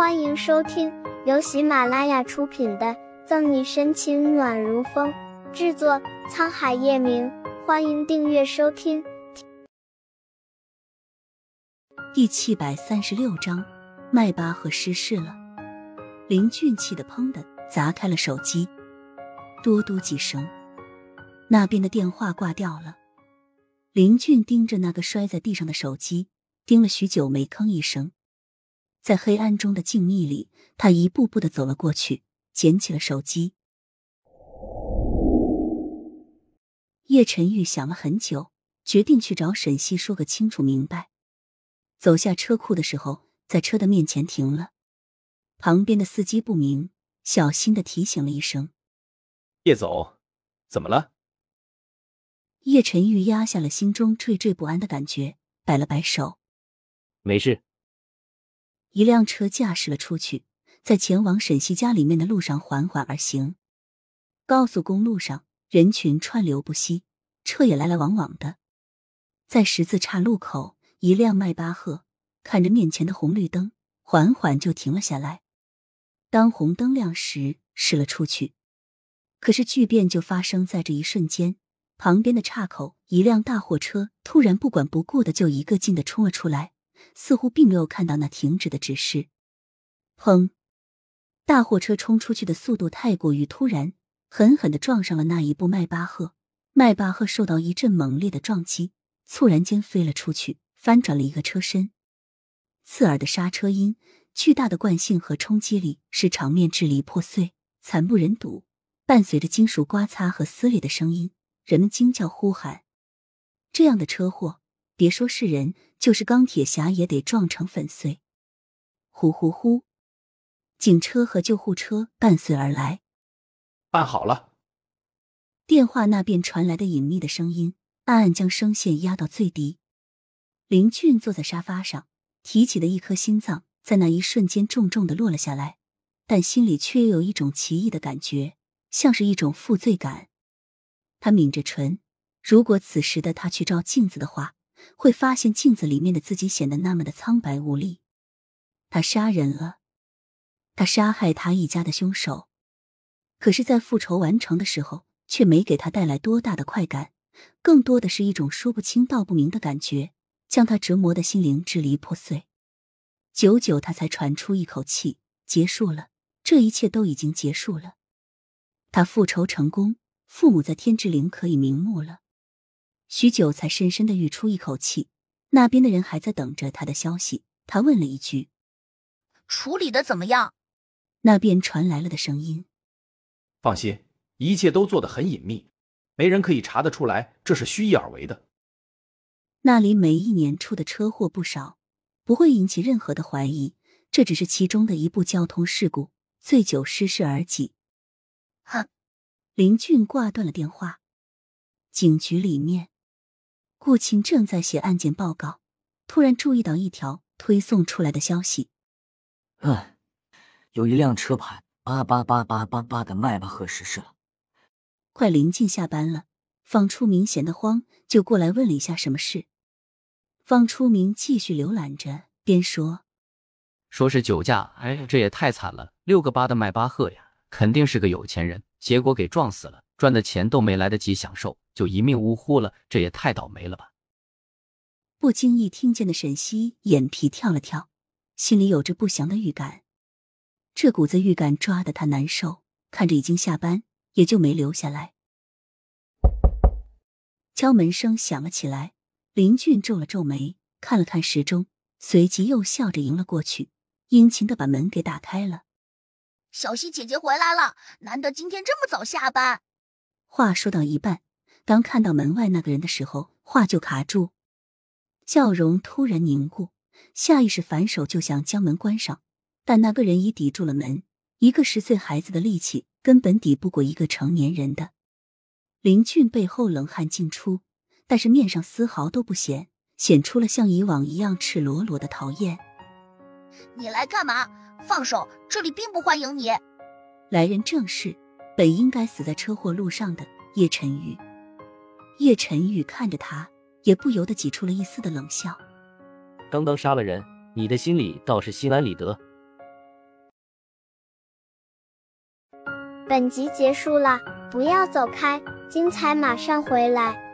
欢迎收听由喜马拉雅出品的《赠你深情暖如风》，制作沧海夜明。欢迎订阅收听。第七百三十六章，迈巴赫失事了。林俊气得砰的砸开了手机，嘟嘟几声，那边的电话挂掉了。林俊盯着那个摔在地上的手机，盯了许久，没吭一声。在黑暗中的静谧里，他一步步的走了过去，捡起了手机。叶晨玉想了很久，决定去找沈西说个清楚明白。走下车库的时候，在车的面前停了。旁边的司机不明，小心的提醒了一声：“叶总，怎么了？”叶晨玉压下了心中惴惴不安的感觉，摆了摆手：“没事。”一辆车驾驶了出去，在前往沈西家里面的路上缓缓而行。高速公路上人群川流不息，车也来来往往的。在十字岔路口，一辆迈巴赫看着面前的红绿灯，缓缓就停了下来。当红灯亮时，驶了出去。可是巨变就发生在这一瞬间，旁边的岔口，一辆大货车突然不管不顾的就一个劲的冲了出来。似乎并没有看到那停止的指示。砰！大货车冲出去的速度太过于突然，狠狠的撞上了那一部迈巴赫。迈巴赫受到一阵猛烈的撞击，猝然间飞了出去，翻转了一个车身。刺耳的刹车音，巨大的惯性和冲击力，使场面支离破碎，惨不忍睹。伴随着金属刮擦和撕裂的声音，人们惊叫呼喊。这样的车祸。别说是人，就是钢铁侠也得撞成粉碎。呼呼呼！警车和救护车伴随而来。办好了。电话那边传来的隐秘的声音，暗暗将声线压到最低。林俊坐在沙发上，提起的一颗心脏在那一瞬间重重的落了下来，但心里却又有一种奇异的感觉，像是一种负罪感。他抿着唇，如果此时的他去照镜子的话。会发现镜子里面的自己显得那么的苍白无力。他杀人了，他杀害他一家的凶手，可是，在复仇完成的时候，却没给他带来多大的快感，更多的是一种说不清道不明的感觉，将他折磨的心灵支离破碎。久久，他才喘出一口气，结束了，这一切都已经结束了。他复仇成功，父母在天之灵可以瞑目了。许久，才深深的吁出一口气。那边的人还在等着他的消息。他问了一句：“处理的怎么样？”那边传来了的声音：“放心，一切都做得很隐秘，没人可以查得出来这是虚意而为的。那里每一年出的车祸不少，不会引起任何的怀疑。这只是其中的一部交通事故，醉酒失事而已。”哼，林俊挂断了电话。警局里面。顾青正在写案件报告，突然注意到一条推送出来的消息。嗯，有一辆车牌八八八八八八的迈巴赫失事了。快临近下班了，方初明闲得慌，就过来问了一下什么事。方初明继续浏览着，边说：“说是酒驾，哎，这也太惨了！六个八的迈巴赫呀，肯定是个有钱人，结果给撞死了。”赚的钱都没来得及享受，就一命呜呼了，这也太倒霉了吧！不经意听见的沈西眼皮跳了跳，心里有着不祥的预感。这股子预感抓得他难受，看着已经下班，也就没留下来。敲门声响了起来，林俊皱了皱眉，看了看时钟，随即又笑着迎了过去，殷勤的把门给打开了。小西姐姐回来了，难得今天这么早下班。话说到一半，当看到门外那个人的时候，话就卡住，笑容突然凝固，下意识反手就想将门关上，但那个人已抵住了门。一个十岁孩子的力气根本抵不过一个成年人的。林俊背后冷汗尽出，但是面上丝毫都不显，显出了像以往一样赤裸裸的讨厌。你来干嘛？放手！这里并不欢迎你。来人正是。本应该死在车祸路上的叶晨宇。叶晨宇看着他也不由得挤出了一丝的冷笑。刚刚杀了人你的心里倒是心安理得。本集结束了不要走开精彩马上回来。